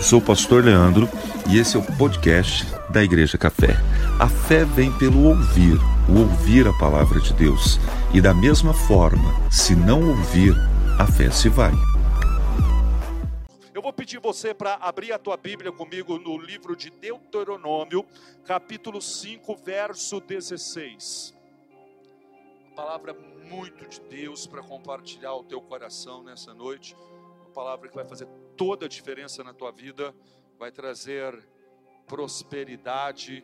Eu sou o pastor Leandro e esse é o podcast da Igreja Café. A fé vem pelo ouvir, o ouvir a palavra de Deus. E da mesma forma, se não ouvir, a fé se vai. Eu vou pedir você para abrir a tua Bíblia comigo no livro de Deuteronômio, capítulo 5, verso 16. palavra muito de Deus para compartilhar o teu coração nessa noite palavra que vai fazer toda a diferença na tua vida, vai trazer prosperidade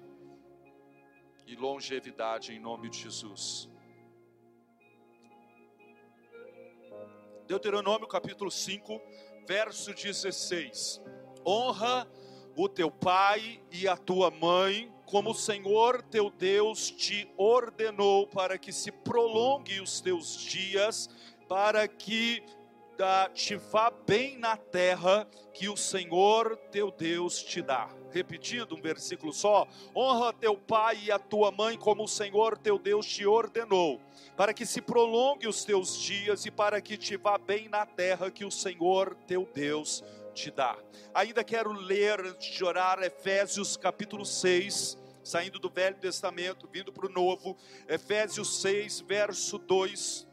e longevidade em nome de Jesus. Deuteronômio capítulo 5, verso 16. Honra o teu pai e a tua mãe, como o Senhor teu Deus te ordenou, para que se prolongue os teus dias, para que te vá bem na terra que o Senhor teu Deus te dá. Repetindo um versículo só: honra teu pai e a tua mãe, como o Senhor teu Deus te ordenou, para que se prolongue os teus dias e para que te vá bem na terra que o Senhor teu Deus te dá. Ainda quero ler, antes de orar, Efésios capítulo 6 saindo do Velho Testamento, vindo para o Novo, Efésios 6, verso 2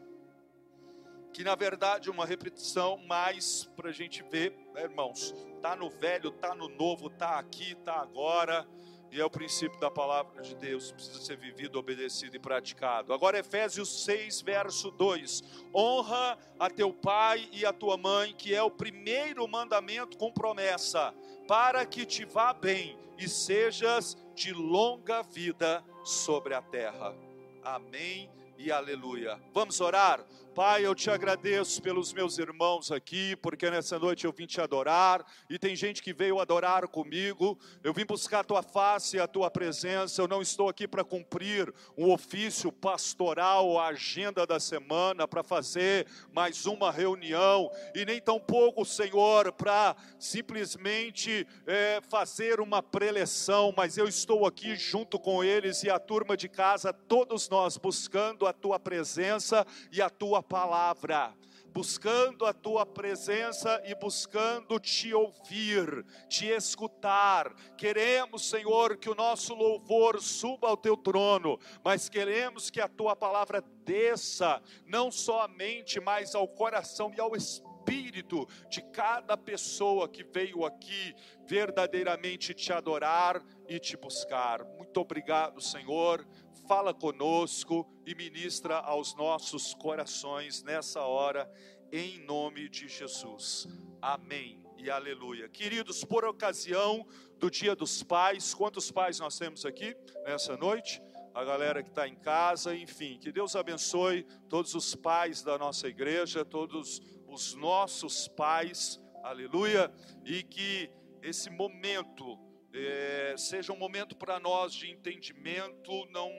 que na verdade é uma repetição mais para a gente ver, né, irmãos, tá no velho, tá no novo, tá aqui, tá agora, e é o princípio da palavra de Deus, precisa ser vivido, obedecido e praticado. Agora Efésios 6, verso 2: Honra a teu pai e a tua mãe, que é o primeiro mandamento com promessa, para que te vá bem e sejas de longa vida sobre a terra. Amém e aleluia. Vamos orar? Pai, eu te agradeço pelos meus irmãos aqui, porque nessa noite eu vim te adorar, e tem gente que veio adorar comigo. Eu vim buscar a tua face e a tua presença. Eu não estou aqui para cumprir um ofício pastoral, a agenda da semana, para fazer mais uma reunião, e nem tampouco, Senhor, para simplesmente é, fazer uma preleção, mas eu estou aqui junto com eles e a turma de casa, todos nós buscando a tua presença e a tua palavra, buscando a tua presença e buscando te ouvir, te escutar. Queremos, Senhor, que o nosso louvor suba ao teu trono, mas queremos que a tua palavra desça, não somente, mas ao coração e ao espírito de cada pessoa que veio aqui verdadeiramente te adorar e te buscar. Muito obrigado, Senhor fala conosco e ministra aos nossos corações nessa hora, em nome de Jesus. Amém e aleluia. Queridos, por ocasião do Dia dos Pais, quantos pais nós temos aqui nessa noite? A galera que está em casa, enfim, que Deus abençoe todos os pais da nossa igreja, todos os nossos pais, aleluia, e que esse momento é, seja um momento para nós de entendimento, não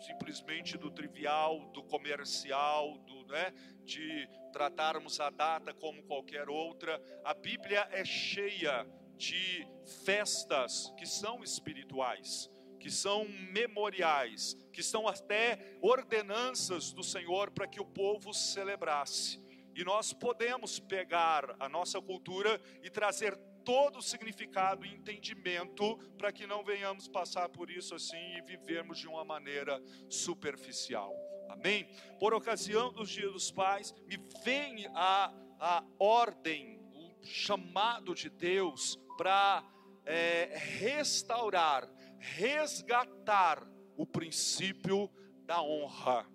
simplesmente do trivial, do comercial, do, né, de tratarmos a data como qualquer outra. A Bíblia é cheia de festas que são espirituais, que são memoriais, que são até ordenanças do Senhor para que o povo celebrasse. E nós podemos pegar a nossa cultura e trazer todo o significado e entendimento para que não venhamos passar por isso assim e vivermos de uma maneira superficial. Amém? Por ocasião dos dias dos pais, me vem a, a ordem, o chamado de Deus para é, restaurar, resgatar o princípio da honra.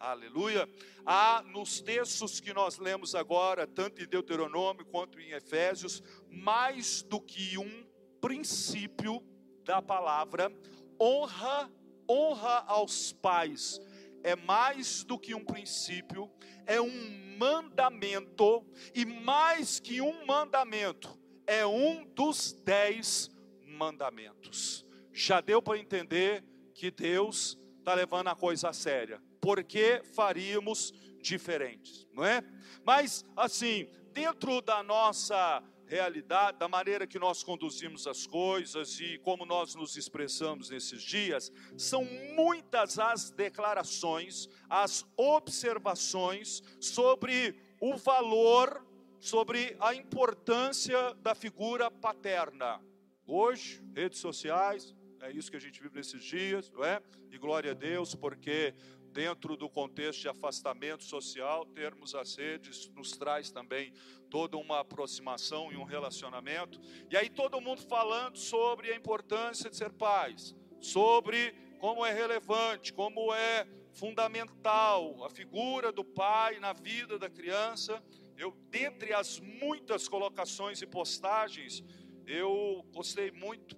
Aleluia. Há nos textos que nós lemos agora, tanto em Deuteronômio quanto em Efésios, mais do que um princípio da palavra, honra, honra aos pais. É mais do que um princípio, é um mandamento, e mais que um mandamento, é um dos dez mandamentos. Já deu para entender que Deus está levando a coisa a séria por que faríamos diferentes, não é? Mas, assim, dentro da nossa realidade, da maneira que nós conduzimos as coisas e como nós nos expressamos nesses dias, são muitas as declarações, as observações sobre o valor sobre a importância da figura paterna. Hoje, redes sociais, é isso que a gente vive nesses dias, não é? E glória a Deus, porque dentro do contexto de afastamento social, termos as redes nos traz também toda uma aproximação e um relacionamento. E aí todo mundo falando sobre a importância de ser pais, sobre como é relevante, como é fundamental a figura do pai na vida da criança. Eu, dentre as muitas colocações e postagens, eu gostei muito,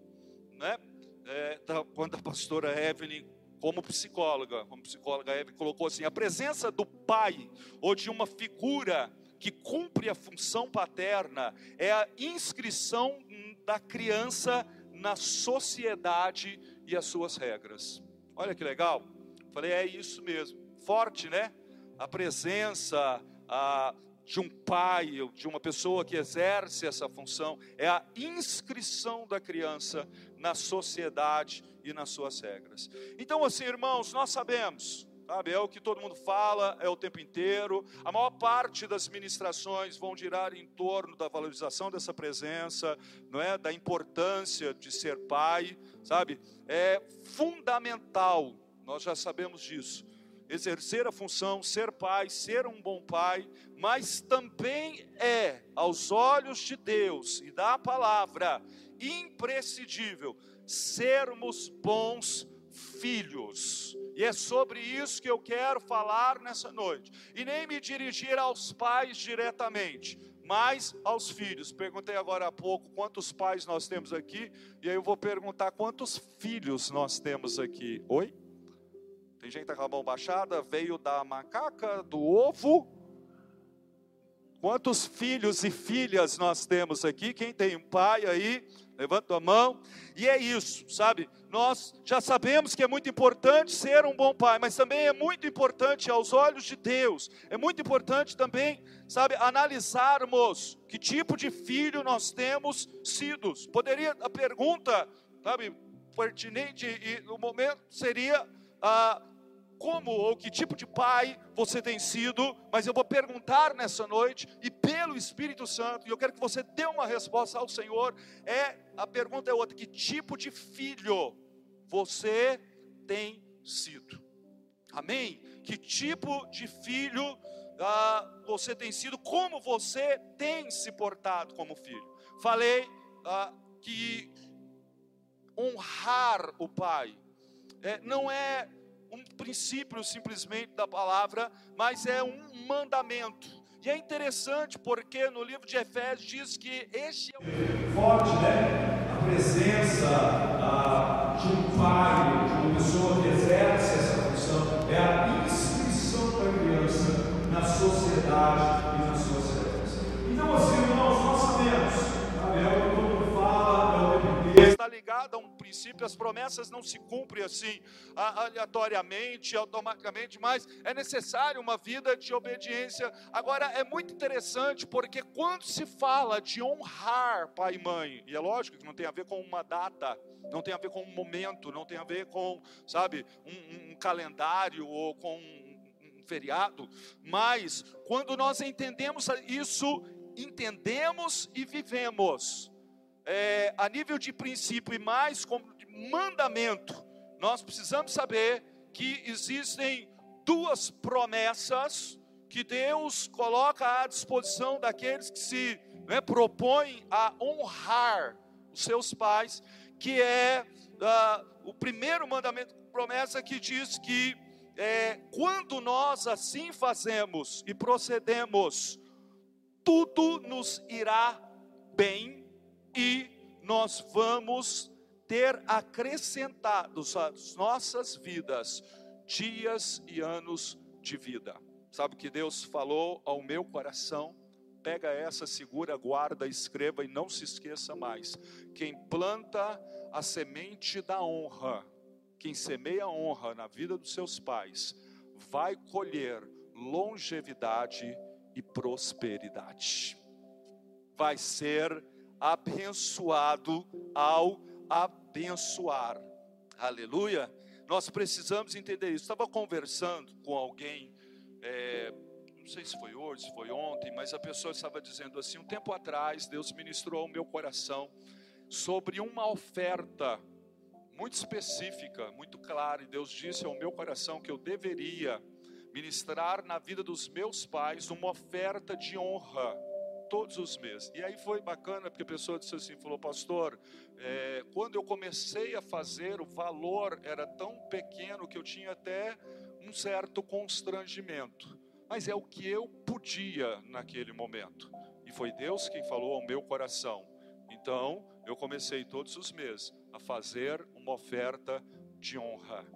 né? É, quando a pastora Evelyn, como psicóloga, como psicóloga Evelyn colocou assim, a presença do pai ou de uma figura que cumpre a função paterna é a inscrição da criança na sociedade e as suas regras. Olha que legal. Falei, é isso mesmo. Forte, né? A presença a, de um pai, de uma pessoa que exerce essa função, é a inscrição da criança na sociedade e nas suas regras. Então, assim, irmãos, nós sabemos, sabe, é o que todo mundo fala, é o tempo inteiro. A maior parte das ministrações vão girar em torno da valorização dessa presença, não é, da importância de ser pai, sabe? É fundamental nós já sabemos disso. Exercer a função, ser pai, ser um bom pai, mas também é, aos olhos de Deus e da palavra, imprescindível sermos bons filhos. E é sobre isso que eu quero falar nessa noite. E nem me dirigir aos pais diretamente, mas aos filhos. Perguntei agora há pouco quantos pais nós temos aqui, e aí eu vou perguntar quantos filhos nós temos aqui. Oi? Tem gente com a mão baixada, veio da macaca, do ovo. Quantos filhos e filhas nós temos aqui? Quem tem um pai aí, levanta a mão. E é isso, sabe? Nós já sabemos que é muito importante ser um bom pai, mas também é muito importante aos olhos de Deus. É muito importante também, sabe, analisarmos que tipo de filho nós temos sido. Poderia a pergunta, sabe, pertinente e no momento seria ah, como ou que tipo de pai você tem sido, mas eu vou perguntar nessa noite e pelo Espírito Santo, e eu quero que você dê uma resposta ao Senhor. É a pergunta é outra: que tipo de filho você tem sido? Amém? Que tipo de filho ah, você tem sido? Como você tem se portado como filho? Falei ah, que honrar o pai é, não é um princípio simplesmente da palavra, mas é um mandamento. E é interessante porque no livro de Efésios diz que este é o forte, né? A presença a, de um pai, de uma pessoa que exerce essa função, é a inscrição da criança na sociedade e suas regras. Então, assim, irmãos, nós sabemos, sabe, é o que todo mundo fala, é o está ligado a um princípio, as promessas não se cumprem assim aleatoriamente, automaticamente, mas é necessário uma vida de obediência. Agora é muito interessante porque quando se fala de honrar pai e mãe, e é lógico que não tem a ver com uma data, não tem a ver com um momento, não tem a ver com, sabe, um, um calendário ou com um feriado, mas quando nós entendemos isso, entendemos e vivemos é, a nível de princípio e mais como de mandamento, nós precisamos saber que existem duas promessas que Deus coloca à disposição daqueles que se né, propõem a honrar os seus pais, que é uh, o primeiro mandamento, promessa que diz que é, quando nós assim fazemos e procedemos, tudo nos irá bem e nós vamos ter acrescentados às nossas vidas dias e anos de vida. Sabe o que Deus falou ao meu coração? Pega essa, segura, guarda, escreva e não se esqueça mais. Quem planta a semente da honra, quem semeia honra na vida dos seus pais, vai colher longevidade e prosperidade. Vai ser abençoado ao abençoar. Aleluia. Nós precisamos entender isso. Estava conversando com alguém é, não sei se foi hoje, se foi ontem, mas a pessoa estava dizendo assim: um tempo atrás, Deus ministrou ao meu coração sobre uma oferta muito específica, muito clara, e Deus disse ao meu coração que eu deveria ministrar na vida dos meus pais uma oferta de honra todos os meses. E aí foi bacana, porque a pessoa disse assim, falou, pastor, é, quando eu comecei a fazer, o valor era tão pequeno que eu tinha até um certo constrangimento. Mas é o que eu podia naquele momento. E foi Deus quem falou ao meu coração. Então, eu comecei todos os meses a fazer uma oferta de honra.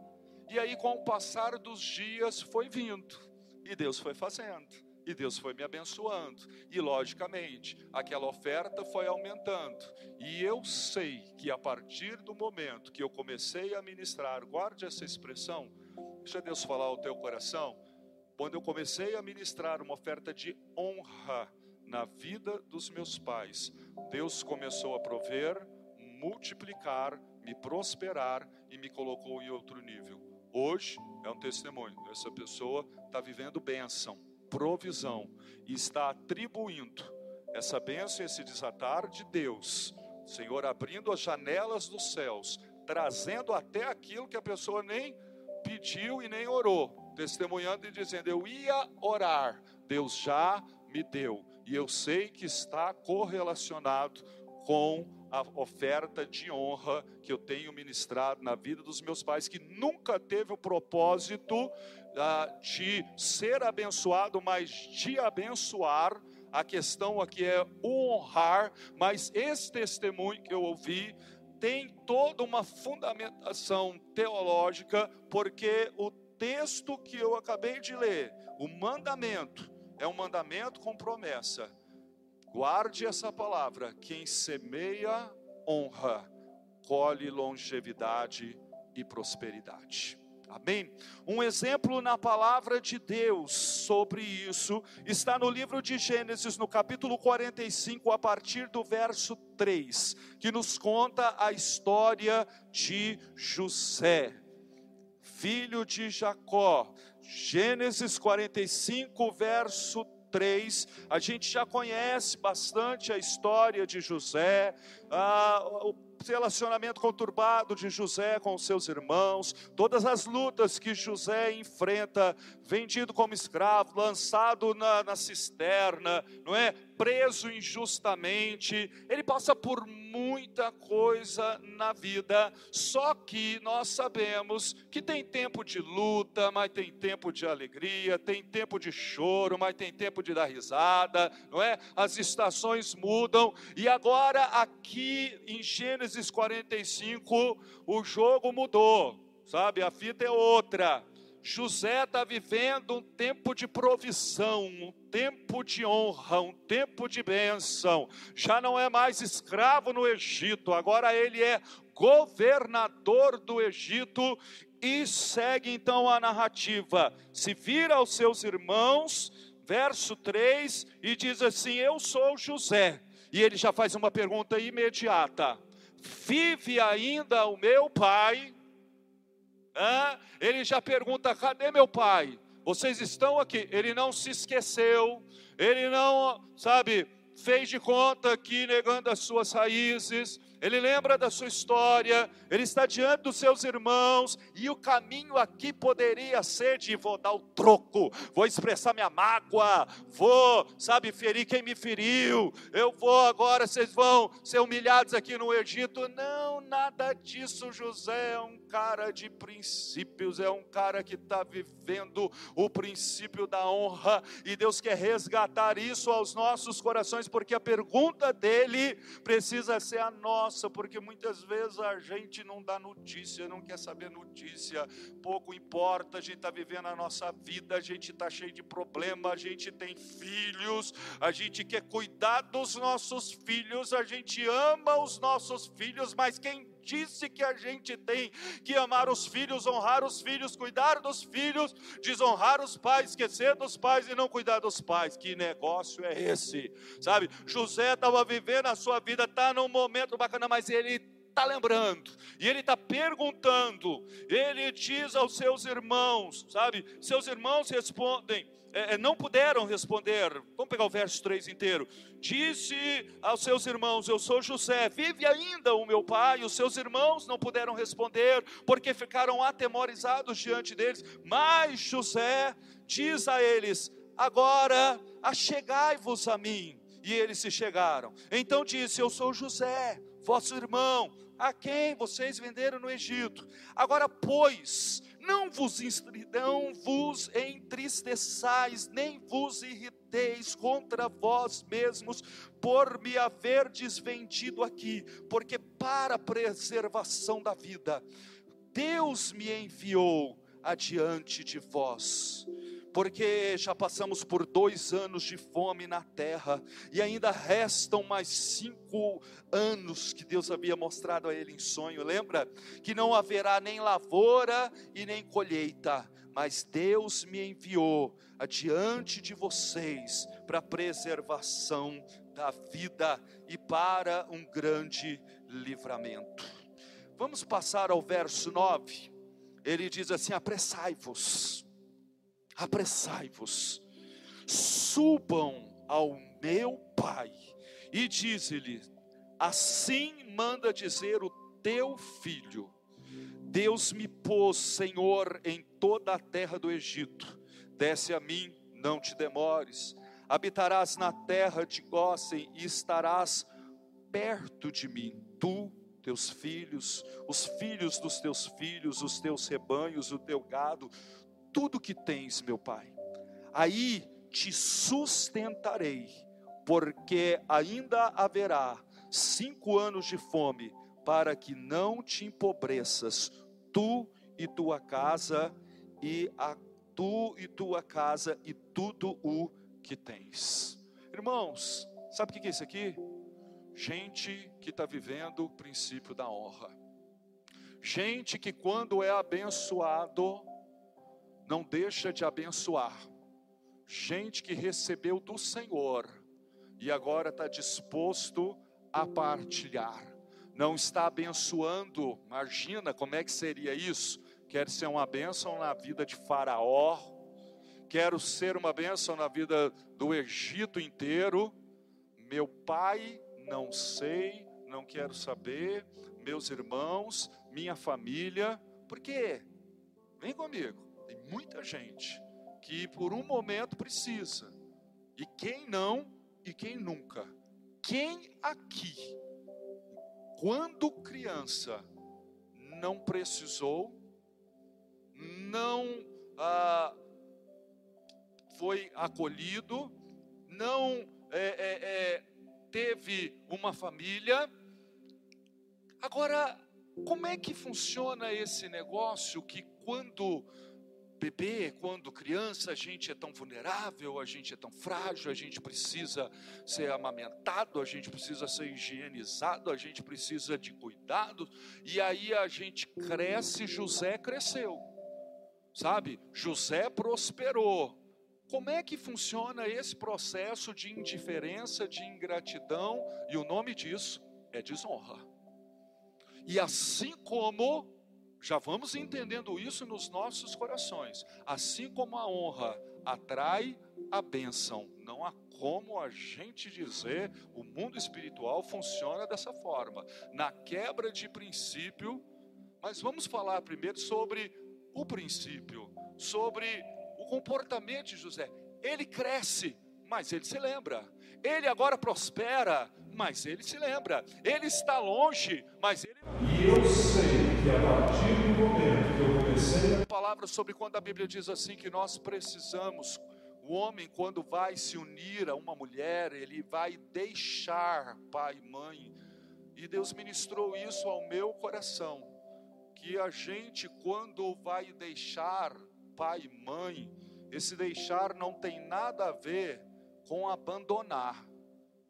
E aí, com o passar dos dias, foi vindo. E Deus foi fazendo. E Deus foi me abençoando. E logicamente, aquela oferta foi aumentando. E eu sei que a partir do momento que eu comecei a ministrar, guarde essa expressão, deixa Deus falar ao teu coração. Quando eu comecei a ministrar uma oferta de honra na vida dos meus pais, Deus começou a prover, multiplicar, me prosperar e me colocou em outro nível. Hoje é um testemunho. Essa pessoa está vivendo bênção, provisão e está atribuindo essa bênção, esse desatar de Deus, Senhor abrindo as janelas dos céus, trazendo até aquilo que a pessoa nem pediu e nem orou, testemunhando e dizendo: Eu ia orar, Deus já me deu, e eu sei que está correlacionado com a oferta de honra que eu tenho ministrado na vida dos meus pais, que nunca teve o propósito ah, de ser abençoado, mas de abençoar. A questão aqui é honrar, mas esse testemunho que eu ouvi tem toda uma fundamentação teológica, porque o texto que eu acabei de ler, o mandamento, é um mandamento com promessa. Guarde essa palavra: quem semeia honra, colhe longevidade e prosperidade. Amém? Um exemplo na palavra de Deus sobre isso está no livro de Gênesis, no capítulo 45, a partir do verso 3, que nos conta a história de José, filho de Jacó. Gênesis 45, verso 3, a gente já conhece bastante a história de José, ah, o relacionamento conturbado de José com seus irmãos, todas as lutas que José enfrenta, vendido como escravo, lançado na, na cisterna, não é? Preso injustamente, ele passa por muita coisa na vida, só que nós sabemos que tem tempo de luta, mas tem tempo de alegria, tem tempo de choro, mas tem tempo de dar risada, não é? As estações mudam, e agora aqui em Gênesis 45, o jogo mudou, sabe? A fita é outra. José está vivendo um tempo de provisão, um tempo de honra, um tempo de bênção. Já não é mais escravo no Egito, agora ele é governador do Egito e segue então a narrativa. Se vira aos seus irmãos, verso 3, e diz assim: Eu sou José. E ele já faz uma pergunta imediata: Vive ainda o meu pai? ele já pergunta: cadê meu pai? Vocês estão aqui. Ele não se esqueceu, ele não, sabe, fez de conta que negando as suas raízes, ele lembra da sua história, ele está diante dos seus irmãos, e o caminho aqui poderia ser de vou dar o troco, vou expressar minha mágoa, vou, sabe, ferir quem me feriu, eu vou agora, vocês vão ser humilhados aqui no Egito. Não, nada disso. José é um cara de princípios, é um cara que está vivendo o princípio da honra, e Deus quer resgatar isso aos nossos corações, porque a pergunta dele precisa ser a nossa nossa, porque muitas vezes a gente não dá notícia, não quer saber notícia, pouco importa, a gente está vivendo a nossa vida, a gente está cheio de problema, a gente tem filhos, a gente quer cuidar dos nossos filhos, a gente ama os nossos filhos, mas quem disse que a gente tem que amar os filhos, honrar os filhos, cuidar dos filhos, desonrar os pais, esquecer dos pais e não cuidar dos pais. Que negócio é esse? Sabe? José estava vivendo a sua vida, está num momento bacana, mas ele está lembrando, e ele está perguntando, ele diz aos seus irmãos, sabe? Seus irmãos respondem, é, é, não puderam responder. Vamos pegar o verso 3 inteiro. Disse aos seus irmãos: Eu sou José, vive ainda o meu pai. Os seus irmãos não puderam responder, porque ficaram atemorizados diante deles. Mas José diz a eles: Agora achegai-vos a mim. E eles se chegaram. Então disse: Eu sou José, vosso irmão, a quem vocês venderam no Egito. Agora, pois, não vos, não vos entristeçais, nem vos irriteis contra vós mesmos, por me haver desvendido aqui, porque para a preservação da vida, Deus me enviou adiante de vós porque já passamos por dois anos de fome na terra, e ainda restam mais cinco anos que Deus havia mostrado a ele em sonho. Lembra? Que não haverá nem lavoura e nem colheita, mas Deus me enviou adiante de vocês para preservação da vida e para um grande livramento. Vamos passar ao verso 9. Ele diz assim: apressai-vos apressai-vos, subam ao meu pai, e diz-lhe: Assim manda dizer o teu filho: Deus me pôs Senhor em toda a terra do Egito. Desce a mim, não te demores. Habitarás na terra de Gósen e estarás perto de mim, tu, teus filhos, os filhos dos teus filhos, os teus rebanhos, o teu gado, tudo que tens, meu Pai. Aí te sustentarei, porque ainda haverá cinco anos de fome, para que não te empobreças, tu e tua casa, e a tu e tua casa, e tudo o que tens. Irmãos, sabe o que é isso aqui? Gente que está vivendo o princípio da honra. Gente que quando é abençoado, não deixa de abençoar. Gente que recebeu do Senhor e agora está disposto a partilhar. Não está abençoando, imagina como é que seria isso? Quer ser uma bênção na vida de Faraó, quero ser uma bênção na vida do Egito inteiro. Meu pai, não sei, não quero saber, meus irmãos, minha família, por quê? Vem comigo. Tem muita gente que por um momento precisa. E quem não e quem nunca. Quem aqui, quando criança, não precisou, não ah, foi acolhido, não é, é, é, teve uma família. Agora, como é que funciona esse negócio que quando bebê, quando criança, a gente é tão vulnerável, a gente é tão frágil, a gente precisa ser amamentado, a gente precisa ser higienizado, a gente precisa de cuidado, e aí a gente cresce, José cresceu, sabe? José prosperou. Como é que funciona esse processo de indiferença, de ingratidão, e o nome disso é desonra. E assim como já vamos entendendo isso nos nossos corações. Assim como a honra atrai a bênção, não há como a gente dizer o mundo espiritual funciona dessa forma, na quebra de princípio. Mas vamos falar primeiro sobre o princípio, sobre o comportamento de José. Ele cresce, mas ele se lembra. Ele agora prospera, mas ele se lembra. Ele está longe, mas ele. E eu sei que a partir do momento que eu comecei a palavra sobre quando a Bíblia diz assim que nós precisamos o homem quando vai se unir a uma mulher, ele vai deixar pai e mãe. E Deus ministrou isso ao meu coração, que a gente quando vai deixar pai e mãe, esse deixar não tem nada a ver com abandonar.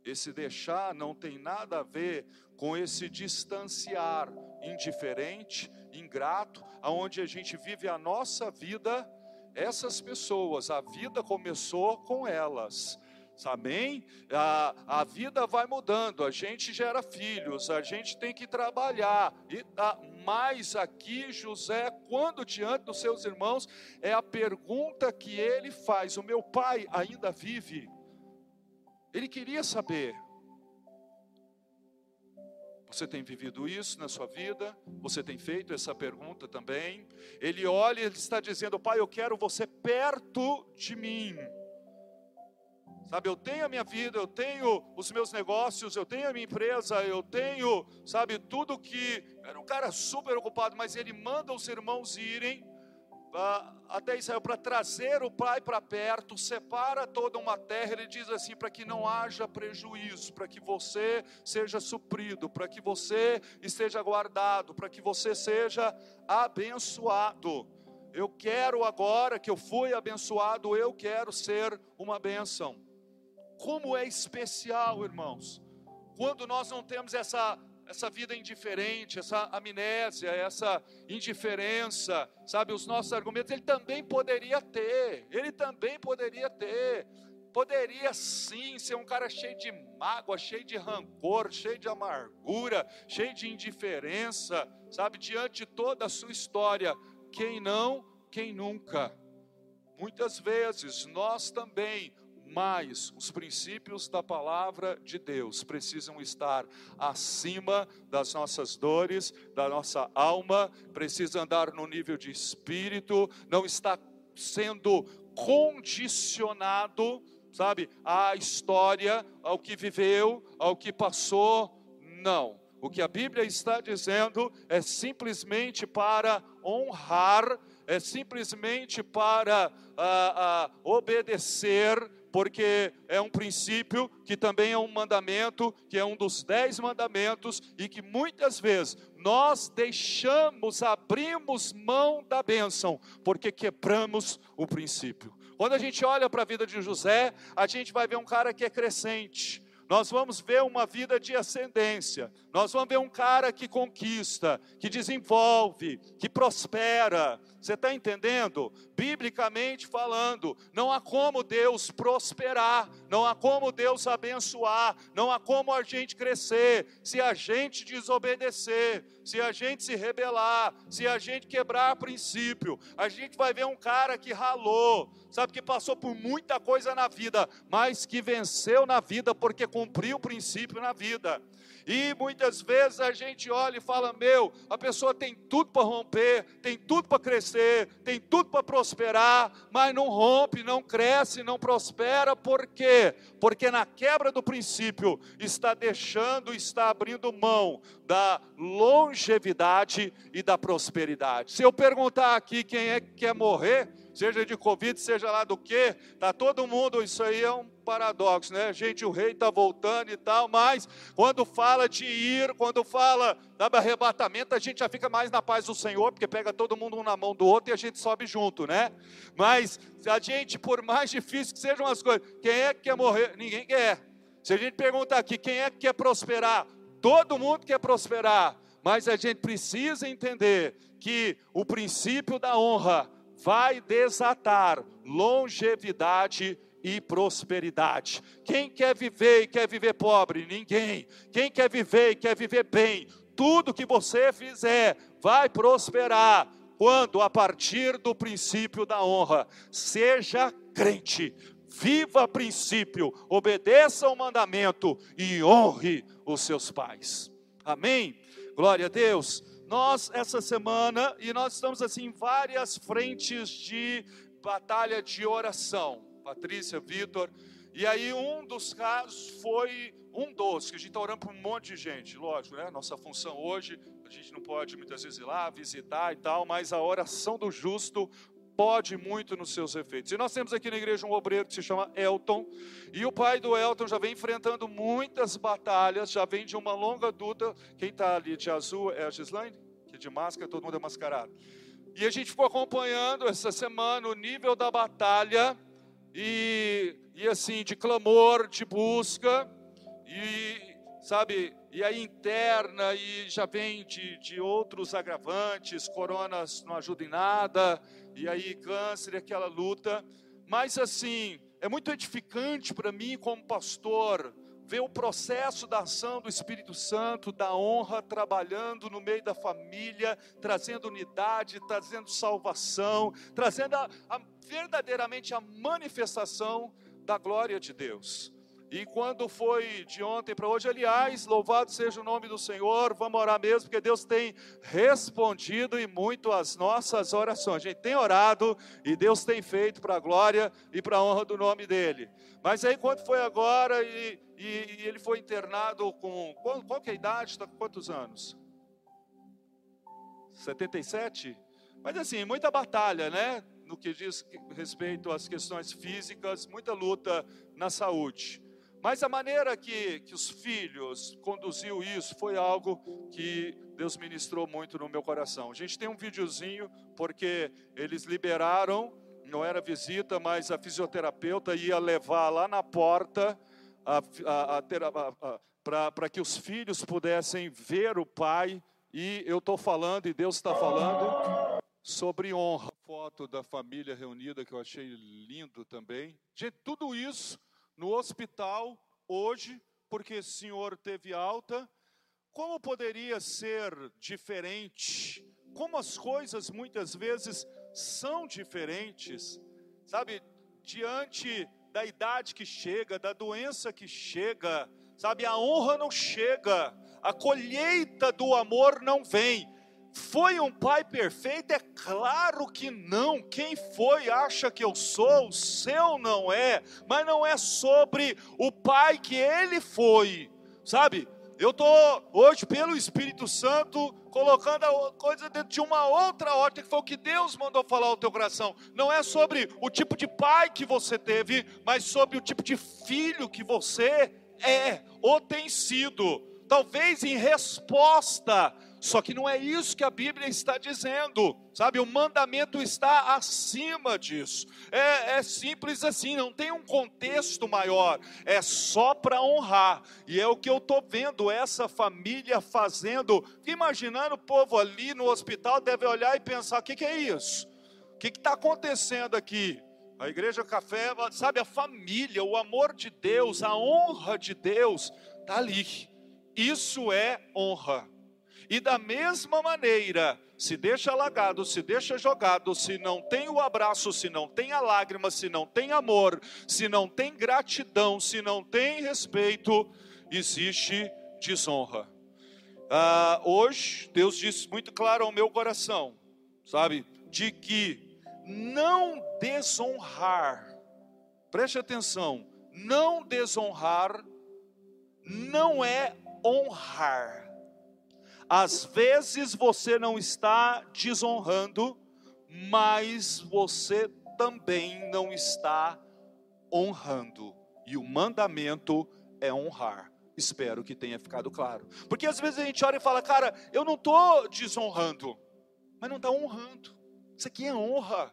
Esse deixar não tem nada a ver com esse distanciar indiferente, ingrato, aonde a gente vive a nossa vida. Essas pessoas, a vida começou com elas. Amém? A, a vida vai mudando, a gente gera filhos, a gente tem que trabalhar. E, a, mas aqui, José, quando diante dos seus irmãos, é a pergunta que ele faz: O meu pai ainda vive? Ele queria saber. Você tem vivido isso na sua vida? Você tem feito essa pergunta também? Ele olha e ele está dizendo: Pai, eu quero você perto de mim. Sabe, eu tenho a minha vida, eu tenho os meus negócios, eu tenho a minha empresa, eu tenho, sabe, tudo que. Era um cara super ocupado, mas ele manda os irmãos irem até Israel para trazer o pai para perto, separa toda uma terra. Ele diz assim: para que não haja prejuízo, para que você seja suprido, para que você esteja guardado, para que você seja abençoado. Eu quero agora que eu fui abençoado, eu quero ser uma bênção. Como é especial, irmãos, quando nós não temos essa essa vida indiferente, essa amnésia, essa indiferença, sabe, os nossos argumentos, ele também poderia ter, ele também poderia ter, poderia sim ser um cara cheio de mágoa, cheio de rancor, cheio de amargura, cheio de indiferença, sabe, diante de toda a sua história, quem não, quem nunca. Muitas vezes nós também mas os princípios da palavra de Deus precisam estar acima das nossas dores, da nossa alma, precisa andar no nível de espírito, não está sendo condicionado, sabe, à história, ao que viveu, ao que passou, não. O que a Bíblia está dizendo é simplesmente para honrar, é simplesmente para ah, ah, obedecer porque é um princípio que também é um mandamento, que é um dos dez mandamentos, e que muitas vezes nós deixamos, abrimos mão da bênção, porque quebramos o princípio. Quando a gente olha para a vida de José, a gente vai ver um cara que é crescente, nós vamos ver uma vida de ascendência, nós vamos ver um cara que conquista, que desenvolve, que prospera. Você está entendendo? Biblicamente falando, não há como Deus prosperar, não há como Deus abençoar, não há como a gente crescer se a gente desobedecer, se a gente se rebelar, se a gente quebrar princípio. A gente vai ver um cara que ralou, sabe, que passou por muita coisa na vida, mas que venceu na vida porque cumpriu o princípio na vida. E muitas vezes a gente olha e fala: meu, a pessoa tem tudo para romper, tem tudo para crescer, tem tudo para prosperar, mas não rompe, não cresce, não prospera, por quê? Porque na quebra do princípio está deixando, está abrindo mão da longevidade e da prosperidade. Se eu perguntar aqui quem é que quer morrer, seja de Covid, seja lá do que, tá todo mundo, isso aí é um paradoxo, né? Gente, o rei está voltando e tal, mas quando fala de ir, quando fala do arrebatamento, a gente já fica mais na paz do Senhor, porque pega todo mundo um na mão do outro e a gente sobe junto, né? Mas a gente, por mais difícil que sejam as coisas, quem é que quer morrer? Ninguém quer. Se a gente perguntar aqui, quem é que quer prosperar? Todo mundo quer prosperar, mas a gente precisa entender que o princípio da honra vai desatar longevidade e prosperidade. Quem quer viver e quer viver pobre? Ninguém. Quem quer viver e quer viver bem? Tudo que você fizer vai prosperar. Quando? A partir do princípio da honra. Seja crente, viva princípio, obedeça ao mandamento e honre os seus pais. Amém? Glória a Deus nós essa semana e nós estamos assim em várias frentes de batalha de oração. Patrícia, Vitor, e aí um dos casos foi um dos que a gente está orando para um monte de gente, lógico, né? Nossa função hoje, a gente não pode muitas vezes ir lá visitar e tal, mas a oração do justo pode muito nos seus efeitos. E nós temos aqui na igreja um obreiro que se chama Elton, e o pai do Elton já vem enfrentando muitas batalhas, já vem de uma longa luta. Quem está ali de azul é a Gislaine, que de máscara, todo mundo é mascarado. E a gente ficou acompanhando essa semana o nível da batalha, e, e assim, de clamor, de busca, e sabe, e aí interna, e já vem de, de outros agravantes, coronas não ajudam em nada, e aí câncer e aquela luta. Mas assim, é muito edificante para mim como pastor ver o processo da ação do Espírito Santo, da honra trabalhando no meio da família, trazendo unidade, trazendo salvação, trazendo a, a, verdadeiramente a manifestação da glória de Deus. E quando foi de ontem para hoje, aliás, louvado seja o nome do Senhor, vamos orar mesmo, porque Deus tem respondido e muito as nossas orações. A gente tem orado e Deus tem feito para a glória e para a honra do nome dEle. Mas aí, quando foi agora e, e, e ele foi internado com. Qual, qual que é a idade? Está com quantos anos? 77? Mas assim, muita batalha, né? No que diz respeito às questões físicas, muita luta na saúde. Mas a maneira que, que os filhos conduziu isso foi algo que Deus ministrou muito no meu coração. A gente tem um videozinho, porque eles liberaram, não era visita, mas a fisioterapeuta ia levar lá na porta para que os filhos pudessem ver o pai. E eu estou falando, e Deus está falando, sobre honra. Foto da família reunida que eu achei lindo também. Gente, tudo isso no hospital hoje, porque o senhor teve alta. Como poderia ser diferente? Como as coisas muitas vezes são diferentes, sabe? Diante da idade que chega, da doença que chega, sabe? A honra não chega, a colheita do amor não vem. Foi um pai perfeito? É claro que não. Quem foi acha que eu sou, o seu não é, mas não é sobre o pai que ele foi, sabe? Eu estou hoje, pelo Espírito Santo, colocando a coisa dentro de uma outra ótica, que foi o que Deus mandou falar ao teu coração. Não é sobre o tipo de pai que você teve, mas sobre o tipo de filho que você é ou tem sido. Talvez em resposta só que não é isso que a Bíblia está dizendo, sabe? O mandamento está acima disso. É, é simples assim, não tem um contexto maior, é só para honrar. E é o que eu estou vendo essa família fazendo. Imaginando o povo ali no hospital deve olhar e pensar: o que, que é isso? O que está acontecendo aqui? A igreja café, sabe, a família, o amor de Deus, a honra de Deus, está ali. Isso é honra. E da mesma maneira, se deixa alagado, se deixa jogado, se não tem o abraço, se não tem a lágrima, se não tem amor, se não tem gratidão, se não tem respeito, existe desonra. Ah, hoje, Deus disse muito claro ao meu coração, sabe, de que não desonrar, preste atenção, não desonrar não é honrar. Às vezes você não está desonrando, mas você também não está honrando. E o mandamento é honrar. Espero que tenha ficado claro. Porque às vezes a gente olha e fala, cara, eu não estou desonrando, mas não está honrando. Isso aqui é honra.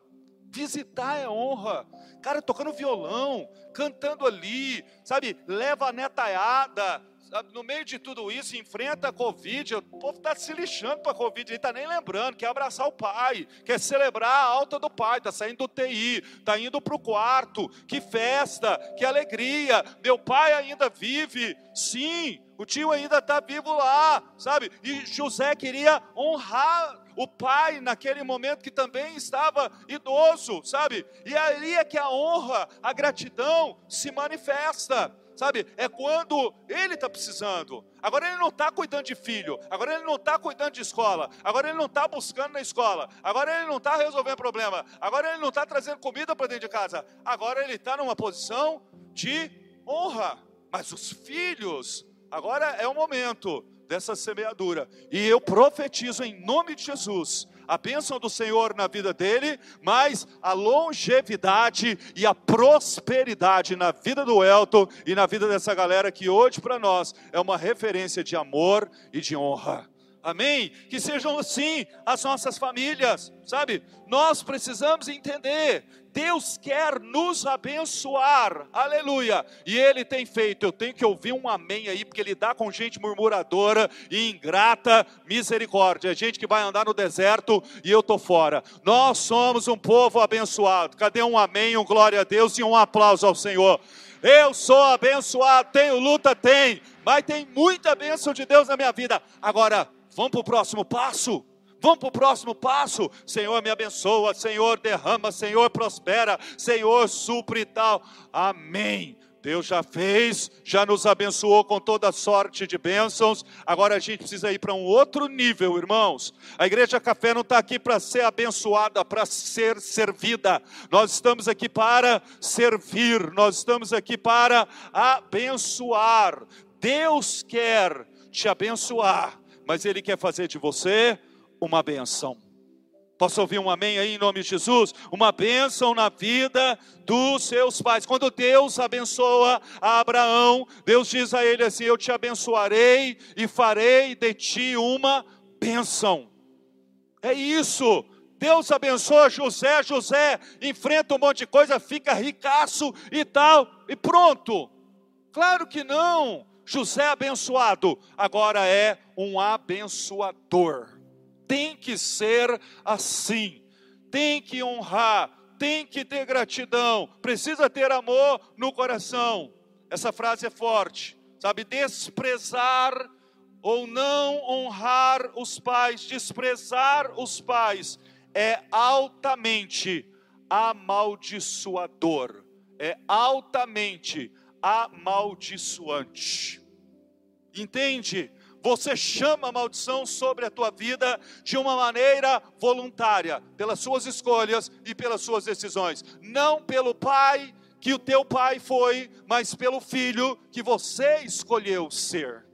Visitar é honra. Cara, tocando violão, cantando ali, sabe? Leva a netaiada, no meio de tudo isso, enfrenta a Covid, o povo está se lixando para a Covid, ele está nem lembrando, quer abraçar o pai, quer celebrar a alta do pai, está saindo do TI, está indo para o quarto, que festa, que alegria, meu pai ainda vive, sim, o tio ainda está vivo lá, sabe? E José queria honrar o pai naquele momento que também estava idoso, sabe? E ali é que a honra, a gratidão se manifesta sabe? É quando ele está precisando. Agora ele não está cuidando de filho, agora ele não está cuidando de escola, agora ele não está buscando na escola, agora ele não está resolvendo problema, agora ele não está trazendo comida para dentro de casa, agora ele está numa posição de honra. Mas os filhos, agora é o momento dessa semeadura, e eu profetizo em nome de Jesus a bênção do Senhor na vida dele, mas a longevidade e a prosperidade na vida do Elton e na vida dessa galera que hoje para nós é uma referência de amor e de honra. Amém? Que sejam assim as nossas famílias, sabe? Nós precisamos entender. Deus quer nos abençoar, aleluia, e Ele tem feito. Eu tenho que ouvir um amém aí, porque Ele dá com gente murmuradora e ingrata, misericórdia. É gente que vai andar no deserto e eu estou fora. Nós somos um povo abençoado. Cadê um amém, um glória a Deus e um aplauso ao Senhor? Eu sou abençoado, tenho luta, tem, mas tem muita bênção de Deus na minha vida. Agora, Vamos para o próximo passo. Vamos para o próximo passo. Senhor, me abençoa. Senhor, derrama. Senhor, prospera. Senhor, supre e tal. Amém. Deus já fez, já nos abençoou com toda sorte de bênçãos. Agora a gente precisa ir para um outro nível, irmãos. A Igreja Café não está aqui para ser abençoada, para ser servida. Nós estamos aqui para servir, nós estamos aqui para abençoar. Deus quer te abençoar mas Ele quer fazer de você uma benção. Posso ouvir um amém aí em nome de Jesus? Uma bênção na vida dos seus pais. Quando Deus abençoa a Abraão, Deus diz a ele assim: Eu te abençoarei e farei de ti uma bênção. É isso. Deus abençoa José, José enfrenta um monte de coisa, fica ricaço e tal, e pronto. Claro que não. José abençoado, agora é um abençoador. Tem que ser assim, tem que honrar, tem que ter gratidão, precisa ter amor no coração. Essa frase é forte, sabe? Desprezar ou não honrar os pais, desprezar os pais, é altamente amaldiçoador, é altamente amaldiçoante. Entende? Você chama a maldição sobre a tua vida de uma maneira voluntária, pelas suas escolhas e pelas suas decisões, não pelo pai que o teu pai foi, mas pelo filho que você escolheu ser.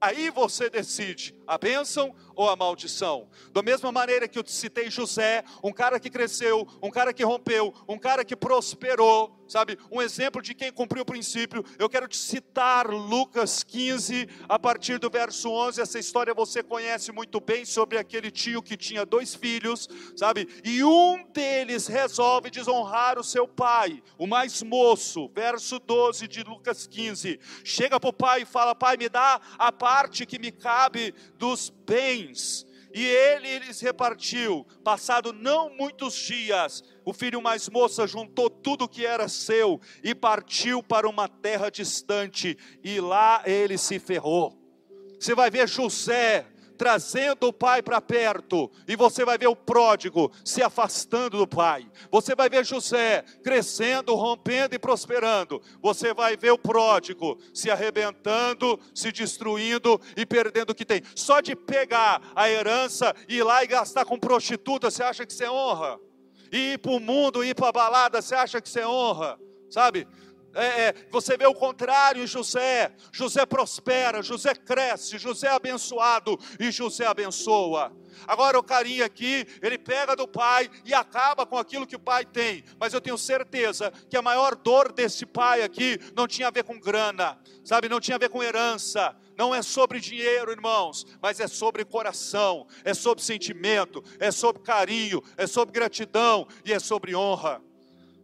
Aí você decide a bênção ou a maldição. Da mesma maneira que eu citei José, um cara que cresceu, um cara que rompeu, um cara que prosperou, sabe? Um exemplo de quem cumpriu o princípio. Eu quero te citar Lucas 15, a partir do verso 11. Essa história você conhece muito bem sobre aquele tio que tinha dois filhos, sabe? E um deles resolve desonrar o seu pai, o mais moço. Verso 12 de Lucas 15. Chega para o pai e fala: Pai, me dá a parte que me cabe dos bens. E ele lhes repartiu. Passado não muitos dias, o filho mais moça juntou tudo que era seu e partiu para uma terra distante, e lá ele se ferrou. Você vai ver José trazendo o pai para perto, e você vai ver o pródigo se afastando do pai. Você vai ver José crescendo, rompendo e prosperando. Você vai ver o pródigo se arrebentando, se destruindo e perdendo o que tem. Só de pegar a herança e ir lá e gastar com prostituta, você acha que você honra? E ir para o mundo, ir para a balada, você acha que você honra? Sabe? É, é, você vê o contrário em José. José prospera, José cresce, José é abençoado e José abençoa. Agora o carinha aqui, ele pega do pai e acaba com aquilo que o pai tem. Mas eu tenho certeza que a maior dor desse pai aqui não tinha a ver com grana, sabe? Não tinha a ver com herança. Não é sobre dinheiro, irmãos, mas é sobre coração, é sobre sentimento, é sobre carinho, é sobre gratidão e é sobre honra.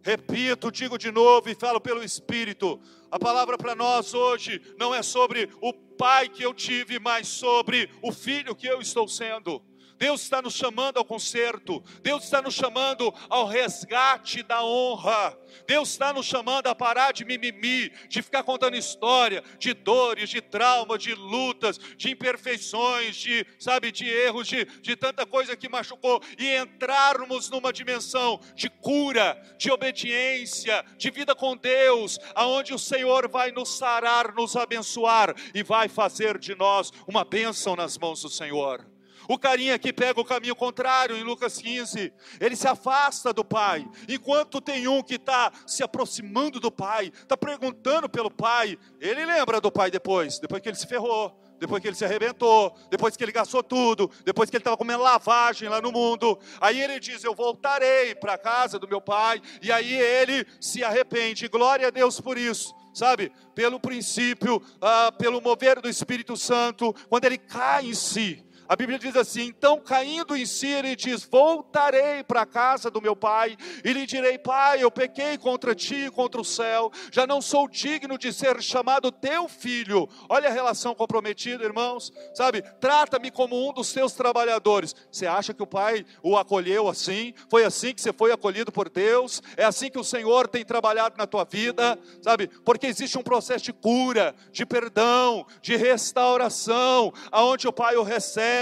Repito, digo de novo e falo pelo Espírito. A palavra para nós hoje não é sobre o pai que eu tive, mas sobre o filho que eu estou sendo. Deus está nos chamando ao conserto, Deus está nos chamando ao resgate da honra, Deus está nos chamando a parar de mimimi, de ficar contando história, de dores, de traumas, de lutas, de imperfeições, de, sabe, de erros, de, de tanta coisa que machucou, e entrarmos numa dimensão de cura, de obediência, de vida com Deus, aonde o Senhor vai nos sarar, nos abençoar e vai fazer de nós uma bênção nas mãos do Senhor. O carinha que pega o caminho contrário em Lucas 15, ele se afasta do pai, enquanto tem um que está se aproximando do pai, está perguntando pelo pai, ele lembra do pai depois, depois que ele se ferrou, depois que ele se arrebentou, depois que ele gastou tudo, depois que ele estava comendo lavagem lá no mundo. Aí ele diz: Eu voltarei para a casa do meu pai. E aí ele se arrepende. Glória a Deus por isso. Sabe, pelo princípio, ah, pelo mover do Espírito Santo, quando ele cai em si, A Bíblia diz assim: então caindo em si, ele diz: Voltarei para a casa do meu pai, e lhe direi: Pai, eu pequei contra ti e contra o céu, já não sou digno de ser chamado teu filho. Olha a relação comprometida, irmãos, sabe? Trata-me como um dos teus trabalhadores. Você acha que o pai o acolheu assim? Foi assim que você foi acolhido por Deus? É assim que o Senhor tem trabalhado na tua vida, sabe? Porque existe um processo de cura, de perdão, de restauração, aonde o pai o recebe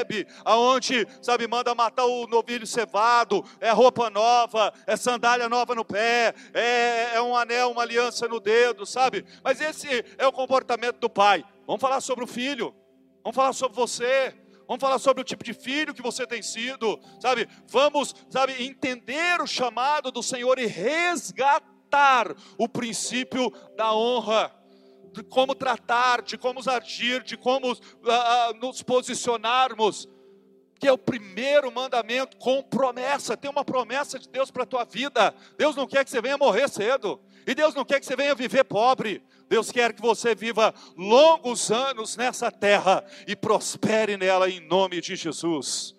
aonde, sabe, manda matar o novilho cevado, é roupa nova, é sandália nova no pé, é, é um anel, uma aliança no dedo, sabe? Mas esse é o comportamento do pai. Vamos falar sobre o filho, vamos falar sobre você, Vamos falar sobre o tipo de filho que você tem sido, sabe? Vamos, sabe, entender o chamado do Senhor e resgatar o princípio da honra de como tratar, de como agir, de como uh, nos posicionarmos, que é o primeiro mandamento com promessa. Tem uma promessa de Deus para a tua vida. Deus não quer que você venha morrer cedo. E Deus não quer que você venha viver pobre. Deus quer que você viva longos anos nessa terra e prospere nela em nome de Jesus.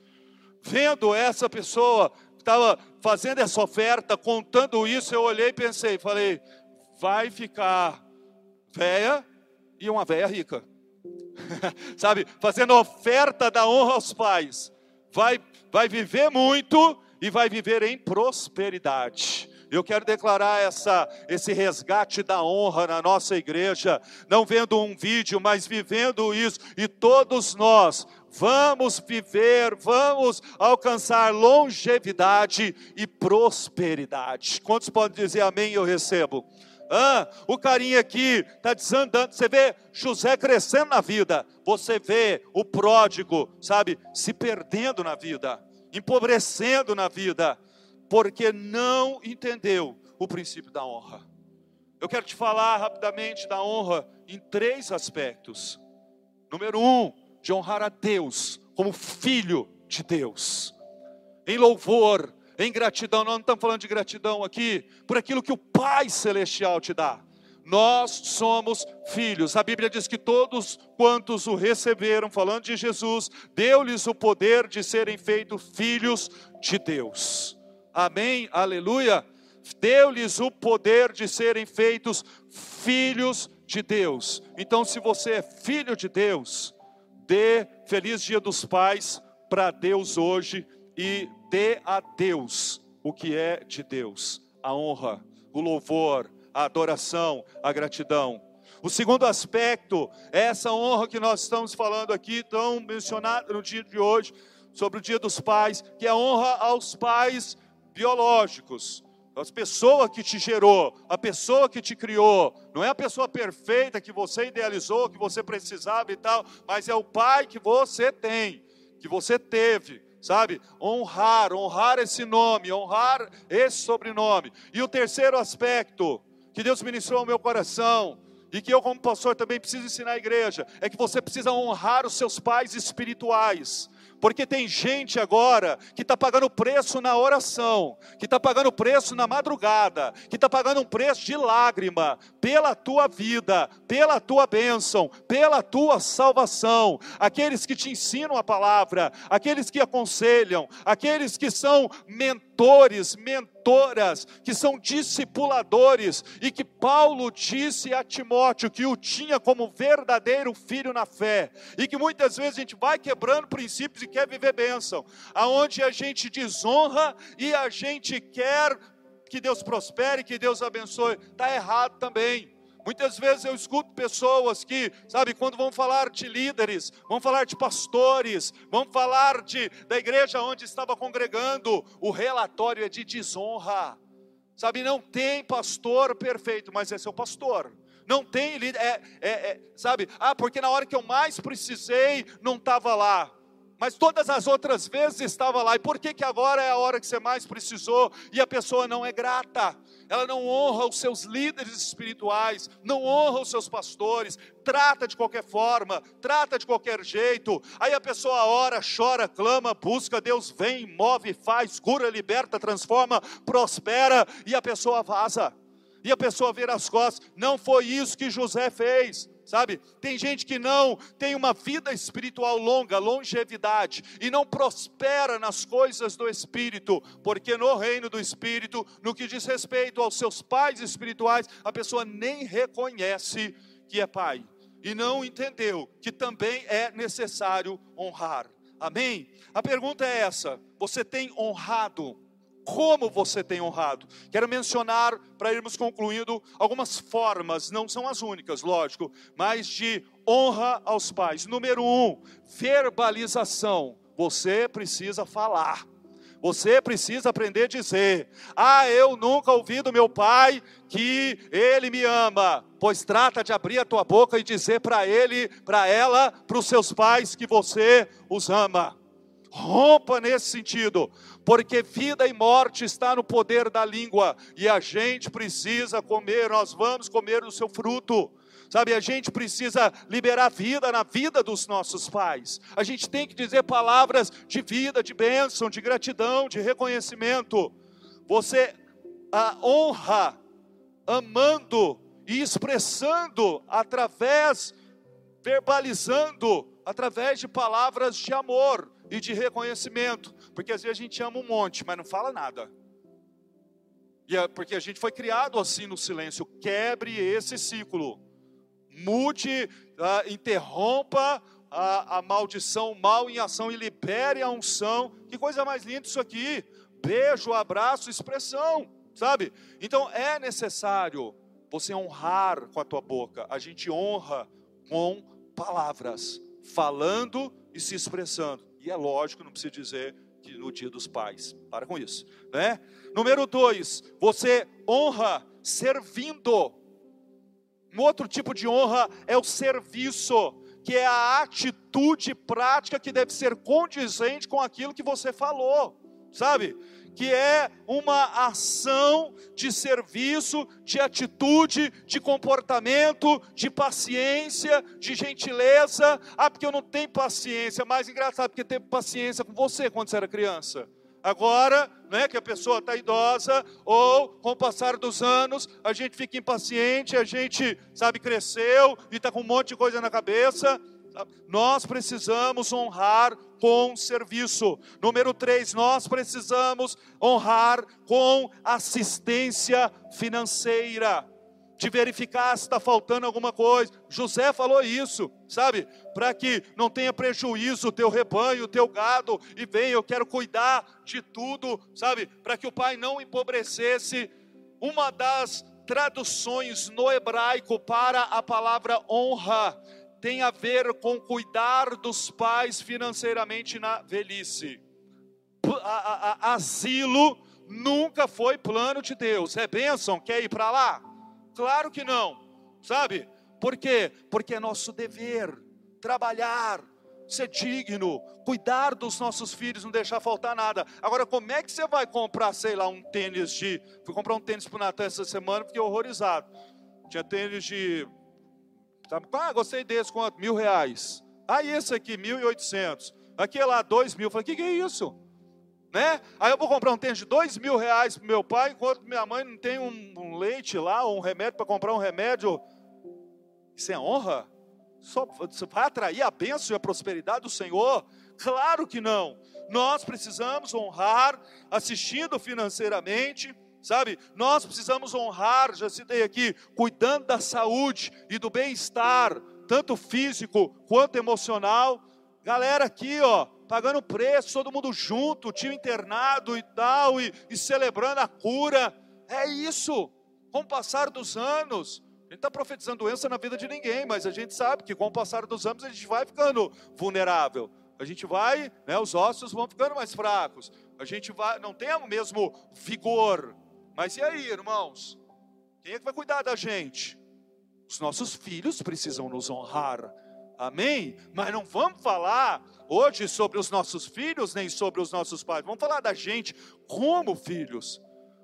Vendo essa pessoa que estava fazendo essa oferta, contando isso, eu olhei e pensei, falei, vai ficar véia e uma véia rica. Sabe, fazendo oferta da honra aos pais. Vai, vai viver muito e vai viver em prosperidade. Eu quero declarar essa, esse resgate da honra na nossa igreja, não vendo um vídeo, mas vivendo isso, e todos nós vamos viver, vamos alcançar longevidade e prosperidade. Quantos podem dizer amém? Eu recebo. Ah, o carinha aqui está desandando. Você vê José crescendo na vida. Você vê o pródigo, sabe, se perdendo na vida, empobrecendo na vida, porque não entendeu o princípio da honra. Eu quero te falar rapidamente da honra em três aspectos. Número um, de honrar a Deus como filho de Deus, em louvor, em gratidão. Nós não estamos falando de gratidão aqui por aquilo que o Pai Celestial te dá. Nós somos filhos. A Bíblia diz que todos quantos o receberam, falando de Jesus, deu-lhes o poder de serem feitos filhos de Deus. Amém? Aleluia. Deu-lhes o poder de serem feitos filhos de Deus. Então, se você é filho de Deus, dê feliz dia dos pais para Deus hoje e dê a Deus o que é de Deus: a honra, o louvor, a adoração, a gratidão. O segundo aspecto é essa honra que nós estamos falando aqui, tão mencionada no dia de hoje, sobre o dia dos pais, que é a honra aos pais biológicos. A pessoa que te gerou, a pessoa que te criou, não é a pessoa perfeita que você idealizou, que você precisava e tal, mas é o pai que você tem, que você teve, sabe? Honrar, honrar esse nome, honrar esse sobrenome. E o terceiro aspecto que Deus ministrou ao meu coração, e que eu, como pastor, também preciso ensinar à igreja, é que você precisa honrar os seus pais espirituais. Porque tem gente agora que está pagando preço na oração, que está pagando preço na madrugada, que está pagando um preço de lágrima pela tua vida, pela tua bênção, pela tua salvação. Aqueles que te ensinam a palavra, aqueles que aconselham, aqueles que são mentores, mentoras, que são discipuladores, e que Paulo disse a Timóteo que o tinha como verdadeiro filho na fé, e que muitas vezes a gente vai quebrando princípios e quer viver bênção, aonde a gente desonra e a gente quer que Deus prospere, que Deus abençoe, está errado também. Muitas vezes eu escuto pessoas que, sabe, quando vão falar de líderes, vão falar de pastores, vão falar de, da igreja onde estava congregando, o relatório é de desonra. Sabe, não tem pastor perfeito, mas é seu pastor. Não tem líder, é, é, é, sabe, ah, porque na hora que eu mais precisei, não estava lá mas todas as outras vezes estava lá. E por que, que agora é a hora que você mais precisou e a pessoa não é grata? Ela não honra os seus líderes espirituais, não honra os seus pastores, trata de qualquer forma, trata de qualquer jeito. Aí a pessoa ora, chora, clama, busca, Deus vem, move, faz, cura, liberta, transforma, prospera e a pessoa vaza. E a pessoa vira as costas. Não foi isso que José fez. Sabe? Tem gente que não tem uma vida espiritual longa, longevidade, e não prospera nas coisas do Espírito, porque no reino do Espírito, no que diz respeito aos seus pais espirituais, a pessoa nem reconhece que é pai, e não entendeu que também é necessário honrar. Amém? A pergunta é essa: você tem honrado como você tem honrado. Quero mencionar, para irmos concluindo, algumas formas, não são as únicas, lógico, mas de honra aos pais. Número um, verbalização. Você precisa falar. Você precisa aprender a dizer: Ah, eu nunca ouvi do meu pai que ele me ama. Pois trata de abrir a tua boca e dizer para ele, para ela, para os seus pais que você os ama. Rompa nesse sentido, porque vida e morte está no poder da língua, e a gente precisa comer, nós vamos comer o seu fruto. Sabe, a gente precisa liberar vida na vida dos nossos pais. A gente tem que dizer palavras de vida, de bênção, de gratidão, de reconhecimento. Você a honra amando e expressando através verbalizando através de palavras de amor e de reconhecimento, porque às vezes a gente ama um monte, mas não fala nada. E é porque a gente foi criado assim no silêncio. Quebre esse ciclo. Mude, uh, interrompa a, a maldição mal em ação e libere a unção. Que coisa mais linda isso aqui. Beijo, abraço, expressão, sabe? Então é necessário você honrar com a tua boca. A gente honra com palavras, falando e se expressando. E é lógico, não precisa dizer no dia dos pais. Para com isso, né? Número dois, você honra servindo. Um outro tipo de honra é o serviço, que é a atitude prática que deve ser condizente com aquilo que você falou, sabe? Que é uma ação de serviço, de atitude, de comportamento, de paciência, de gentileza. Ah, porque eu não tenho paciência. Mais engraçado, porque teve paciência com você quando você era criança. Agora, não é que a pessoa está idosa, ou com o passar dos anos, a gente fica impaciente, a gente, sabe, cresceu e está com um monte de coisa na cabeça. Nós precisamos honrar com serviço. Número três, nós precisamos honrar com assistência financeira. De verificar se está faltando alguma coisa. José falou isso, sabe? Para que não tenha prejuízo o teu rebanho, o teu gado, e vem, eu quero cuidar de tudo, sabe? Para que o pai não empobrecesse. Uma das traduções no hebraico para a palavra honra tem a ver com cuidar dos pais financeiramente na velhice. A, a, a, asilo nunca foi plano de Deus. É bênção? Quer ir para lá? Claro que não. Sabe? Por quê? Porque é nosso dever trabalhar, ser digno, cuidar dos nossos filhos, não deixar faltar nada. Agora, como é que você vai comprar, sei lá, um tênis de. Fui comprar um tênis para o Natan essa semana, fiquei horrorizado. Tinha tênis de Sabe? Ah, gostei desse, quanto? Mil reais. Ah, esse aqui, mil e oitocentos. Aquele lá, dois mil. Falei, o que, que é isso? Né? Aí eu vou comprar um tênis de dois mil reais para meu pai, enquanto minha mãe não tem um, um leite lá, ou um remédio para comprar um remédio. Isso é honra? Só, vai atrair a bênção e a prosperidade do Senhor? Claro que não. Nós precisamos honrar assistindo financeiramente, sabe? Nós precisamos honrar, já citei aqui, cuidando da saúde e do bem-estar, tanto físico quanto emocional. Galera aqui, ó, pagando preço, todo mundo junto, tio internado e tal, e, e celebrando a cura. É isso. Com o passar dos anos, a gente está profetizando doença na vida de ninguém, mas a gente sabe que com o passar dos anos a gente vai ficando vulnerável. A gente vai, né, os ossos vão ficando mais fracos. A gente vai, não tem o mesmo vigor, mas e aí, irmãos? Quem é que vai cuidar da gente? Os nossos filhos precisam nos honrar. Amém? Mas não vamos falar hoje sobre os nossos filhos, nem sobre os nossos pais. Vamos falar da gente como filhos,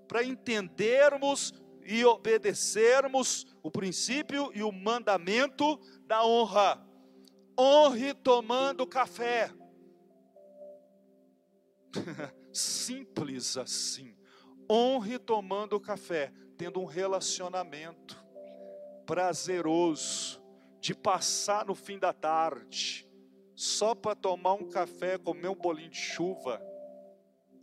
para entendermos e obedecermos o princípio e o mandamento da honra. Honre tomando café. Simples assim honre tomando café, tendo um relacionamento prazeroso, de passar no fim da tarde, só para tomar um café, comer um bolinho de chuva,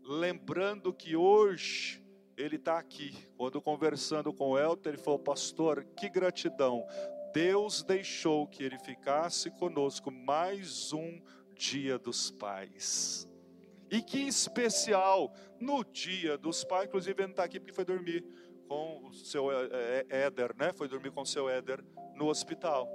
lembrando que hoje ele está aqui. Quando conversando com o Elton, ele falou: Pastor, que gratidão. Deus deixou que ele ficasse conosco mais um dia dos pais. E que especial no dia dos pais, inclusive ele não está aqui porque foi dormir com o seu é, é, Éder, né? Foi dormir com o seu Éder no hospital.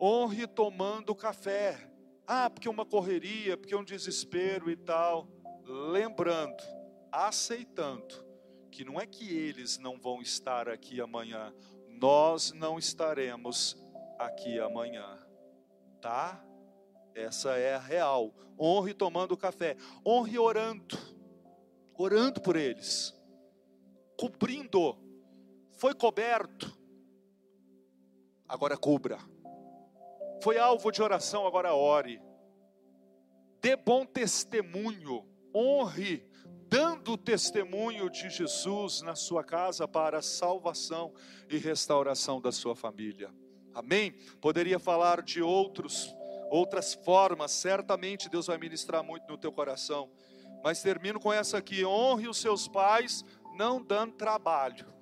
Honre tomando café. Ah, porque uma correria, porque um desespero e tal. Lembrando, aceitando que não é que eles não vão estar aqui amanhã, nós não estaremos aqui amanhã, tá? Essa é a real. Honre tomando café, honre orando, orando por eles, cobrindo. Foi coberto, agora cubra. Foi alvo de oração, agora ore. Dê bom testemunho, honre dando testemunho de Jesus na sua casa para a salvação e restauração da sua família. Amém? Poderia falar de outros, outras formas, certamente Deus vai ministrar muito no teu coração. Mas termino com essa aqui: honre os seus pais, não dando trabalho,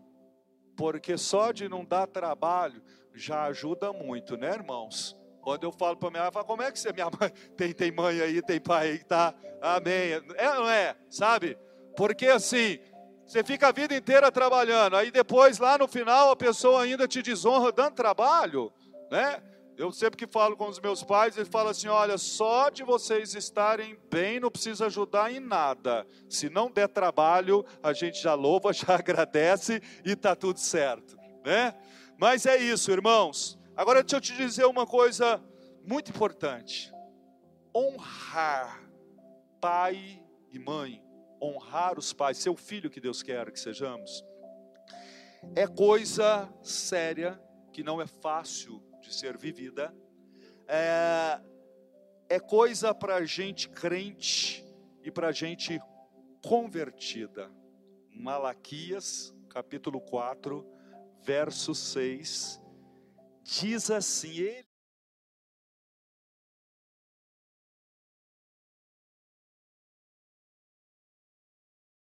porque só de não dar trabalho já ajuda muito, né, irmãos? Quando eu falo para minha mãe, como é que você, minha mãe, tem, tem mãe aí, tem pai aí, tá? Amém. É não é? Sabe? Porque assim, você fica a vida inteira trabalhando, aí depois lá no final a pessoa ainda te desonra dando trabalho, né? Eu sempre que falo com os meus pais, eles falam assim: olha, só de vocês estarem bem, não precisa ajudar em nada. Se não der trabalho, a gente já louva, já agradece e está tudo certo, né? Mas é isso, irmãos. Agora deixa eu te dizer uma coisa muito importante: honrar pai e mãe, honrar os pais, ser o filho que Deus quer que sejamos, é coisa séria que não é fácil de ser vivida, é, é coisa para gente crente e para gente convertida. Malaquias, capítulo 4, verso 6 diz assim: ele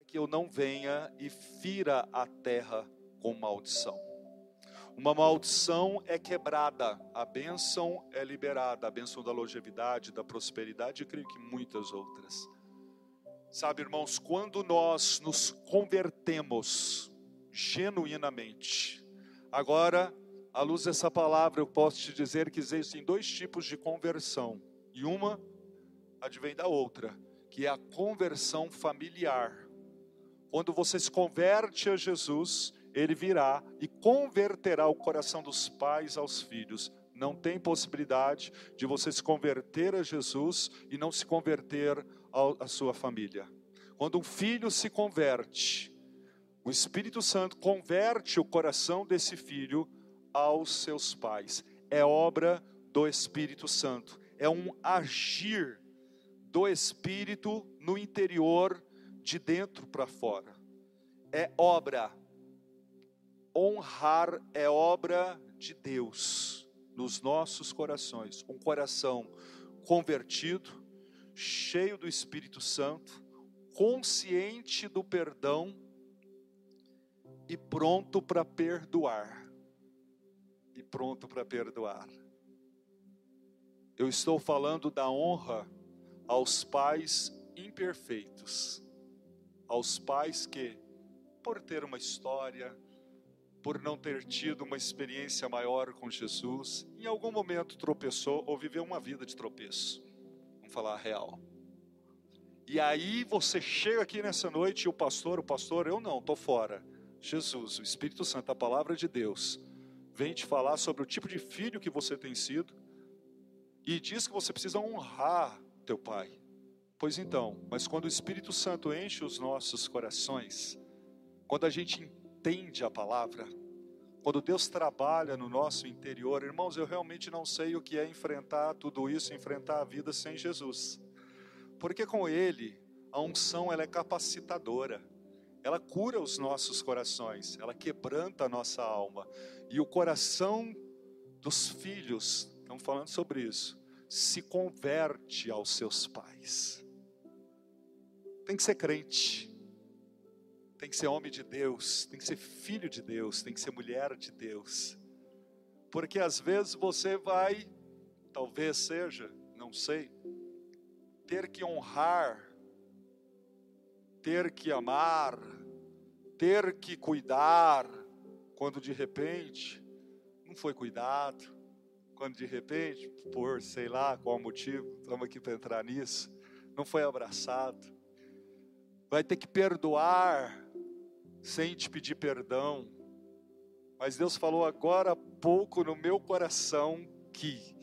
que eu não venha e fira a terra com maldição. Uma maldição é quebrada, a bênção é liberada, a bênção da longevidade, da prosperidade, e creio que muitas outras. Sabe, irmãos, quando nós nos convertemos genuinamente, agora à luz dessa palavra, eu posso te dizer que existem dois tipos de conversão, e uma advém da outra, que é a conversão familiar. Quando você se converte a Jesus, ele virá e converterá o coração dos pais aos filhos. Não tem possibilidade de você se converter a Jesus e não se converter à sua família. Quando um filho se converte, o Espírito Santo converte o coração desse filho aos seus pais. É obra do Espírito Santo. É um agir do Espírito no interior, de dentro para fora. É obra. Honrar é obra de Deus nos nossos corações. Um coração convertido, cheio do Espírito Santo, consciente do perdão e pronto para perdoar e pronto para perdoar. Eu estou falando da honra aos pais imperfeitos, aos pais que, por ter uma história, por não ter tido uma experiência maior com Jesus, em algum momento tropeçou ou viveu uma vida de tropeço. Vamos falar a real. E aí você chega aqui nessa noite e o pastor, o pastor, eu não, estou fora. Jesus, o Espírito Santo, a palavra de Deus, vem te falar sobre o tipo de filho que você tem sido e diz que você precisa honrar teu pai. Pois então, mas quando o Espírito Santo enche os nossos corações, quando a gente entende a palavra, quando Deus trabalha no nosso interior, irmãos, eu realmente não sei o que é enfrentar tudo isso, enfrentar a vida sem Jesus. Porque com Ele, a unção ela é capacitadora ela cura os nossos corações, ela quebranta a nossa alma. E o coração dos filhos, estamos falando sobre isso, se converte aos seus pais. Tem que ser crente, tem que ser homem de Deus, tem que ser filho de Deus, tem que ser mulher de Deus. Porque às vezes você vai, talvez seja, não sei, ter que honrar, ter que amar, ter que cuidar, quando de repente não foi cuidado, quando de repente, por sei lá qual motivo, estamos aqui para entrar nisso, não foi abraçado, vai ter que perdoar sem te pedir perdão, mas Deus falou agora há pouco no meu coração que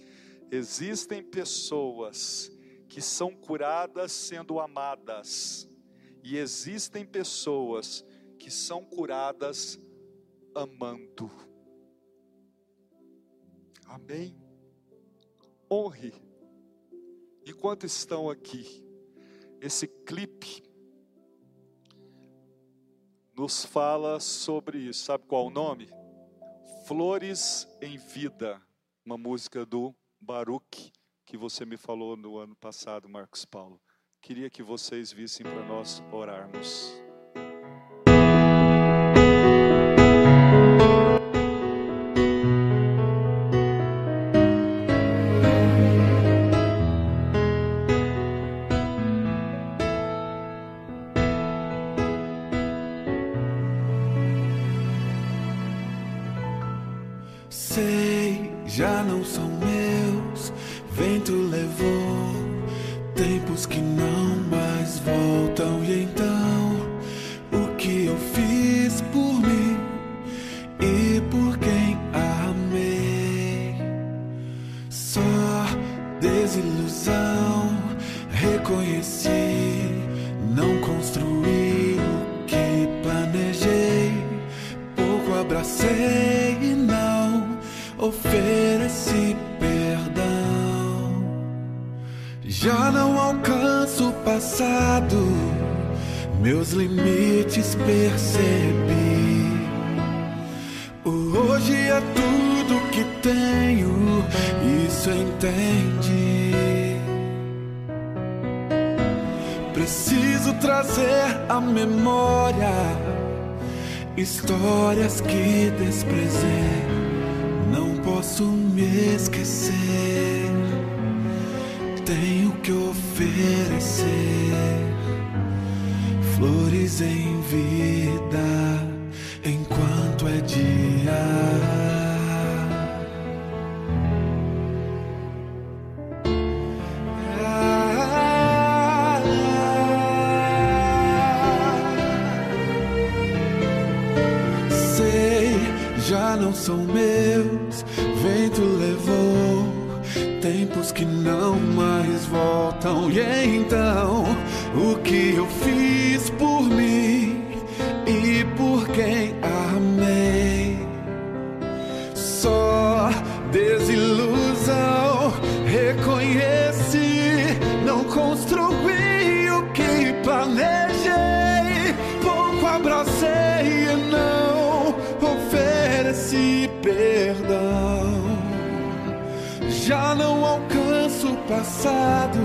existem pessoas que são curadas sendo amadas, e existem pessoas que são curadas amando. Amém? Honre. Enquanto estão aqui, esse clipe nos fala sobre isso. Sabe qual o nome? Flores em Vida, uma música do Baruch, que você me falou no ano passado, Marcos Paulo. Queria que vocês vissem para nós orarmos. Trazer à memória histórias que desprezei. Não posso me esquecer. Tenho que oferecer flores em vida enquanto é dia. Já não passado,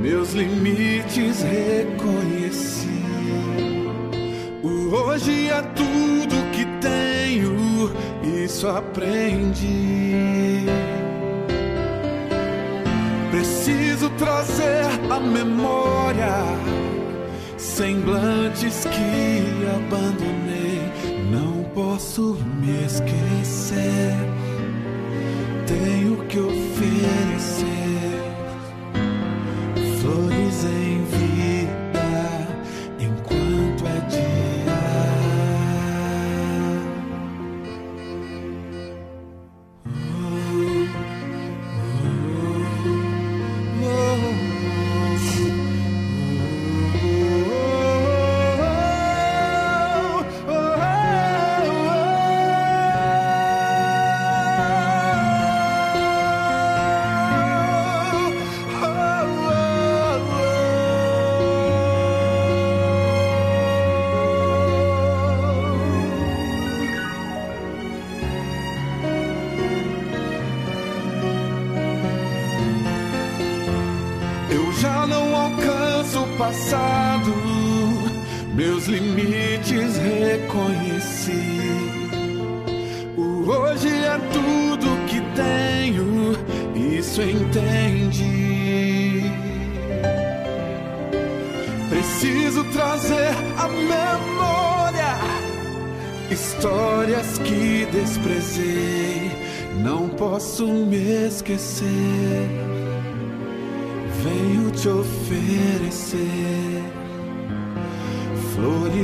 meus limites reconheci. O hoje é tudo que tenho, isso aprendi. Preciso trazer à memória semblantes que abandonei. Não posso me esquecer. Tenho que oferecer em vida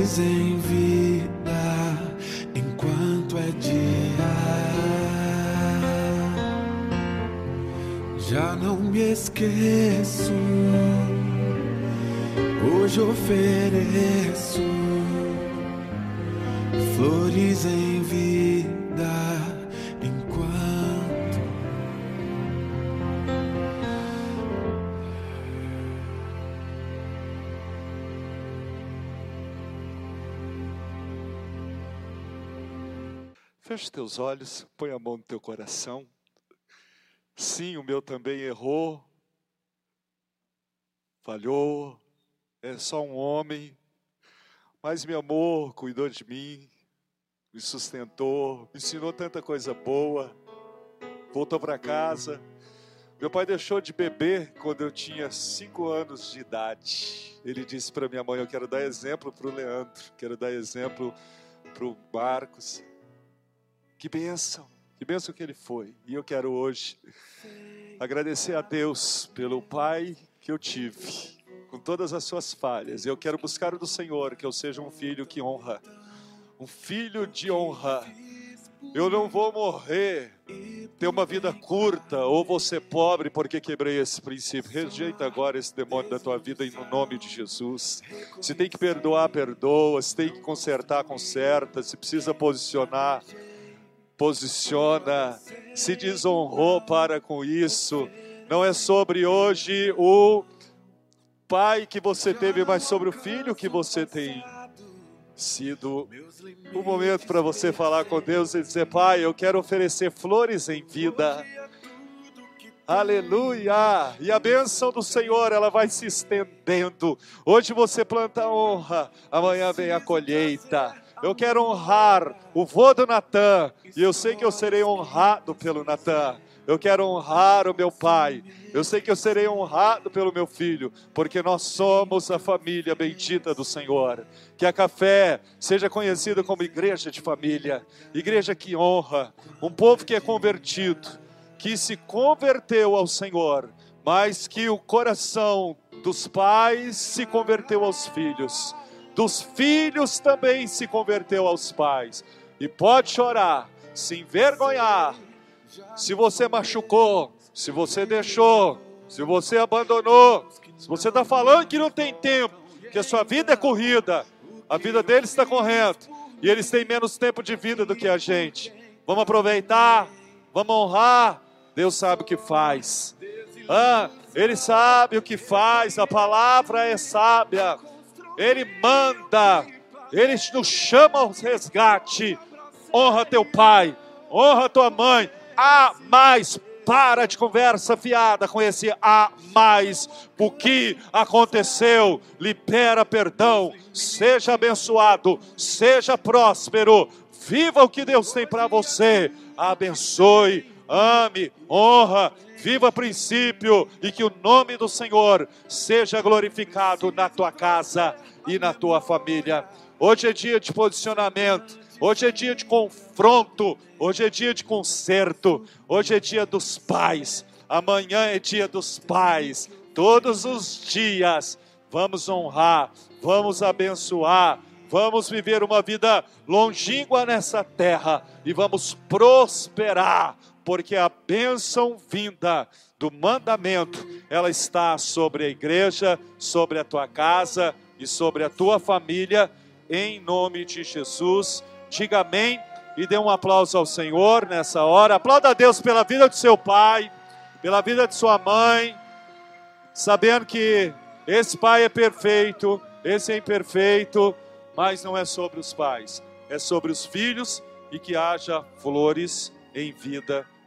flores em vida enquanto é dia. Já não me esqueço, hoje ofereço flores em Feche teus olhos, põe a mão no teu coração. Sim, o meu também errou, falhou, é só um homem, mas me amou, cuidou de mim, me sustentou, me ensinou tanta coisa boa. Voltou para casa. Meu pai deixou de beber quando eu tinha cinco anos de idade. Ele disse para minha mãe: Eu quero dar exemplo para o Leandro, quero dar exemplo para o Marcos. Que bênção, que bênção que ele foi. E eu quero hoje agradecer a Deus pelo pai que eu tive, com todas as suas falhas. Eu quero buscar do Senhor que eu seja um filho que honra, um filho de honra. Eu não vou morrer, ter uma vida curta, ou vou ser pobre porque quebrei esse princípio. Rejeita agora esse demônio da tua vida em no nome de Jesus. Se tem que perdoar, perdoa. Se tem que consertar, conserta. Se precisa posicionar, posiciona. Se desonrou, para com isso. Não é sobre hoje o pai que você teve, mas sobre o filho que você tem sido um momento para você falar com Deus e dizer: Pai, eu quero oferecer flores em vida. Aleluia! E a bênção do Senhor, ela vai se estendendo. Hoje você planta honra, amanhã vem a colheita. Eu quero honrar o vô do Natan, e eu sei que eu serei honrado pelo Natan. Eu quero honrar o meu pai. Eu sei que eu serei honrado pelo meu filho, porque nós somos a família bendita do Senhor. Que a café seja conhecida como igreja de família, igreja que honra, um povo que é convertido, que se converteu ao Senhor, mas que o coração dos pais se converteu aos filhos, dos filhos também se converteu aos pais. E pode chorar, se envergonhar, se você machucou, se você deixou, se você abandonou, se você está falando que não tem tempo, que a sua vida é corrida, a vida deles está correndo e eles têm menos tempo de vida do que a gente. Vamos aproveitar, vamos honrar. Deus sabe o que faz. Ah, ele sabe o que faz, a palavra é sábia. Ele manda, ele nos chama ao resgate. Honra teu pai, honra tua mãe, há mais. Para de conversa fiada com esse há mais. O que aconteceu? Libera perdão. Seja abençoado. Seja próspero. Viva o que Deus tem para você. Abençoe, ame, honra. Viva princípio e que o nome do Senhor seja glorificado na tua casa e na tua família. Hoje é dia de posicionamento. Hoje é dia de confronto, hoje é dia de conserto, hoje é dia dos pais, amanhã é dia dos pais. Todos os dias vamos honrar, vamos abençoar, vamos viver uma vida longínqua nessa terra e vamos prosperar, porque a bênção vinda do mandamento, ela está sobre a igreja, sobre a tua casa e sobre a tua família, em nome de Jesus diga amém e dê um aplauso ao Senhor nessa hora. Aplauda a Deus pela vida do seu pai, pela vida de sua mãe, sabendo que esse pai é perfeito, esse é imperfeito, mas não é sobre os pais, é sobre os filhos e que haja flores em vida,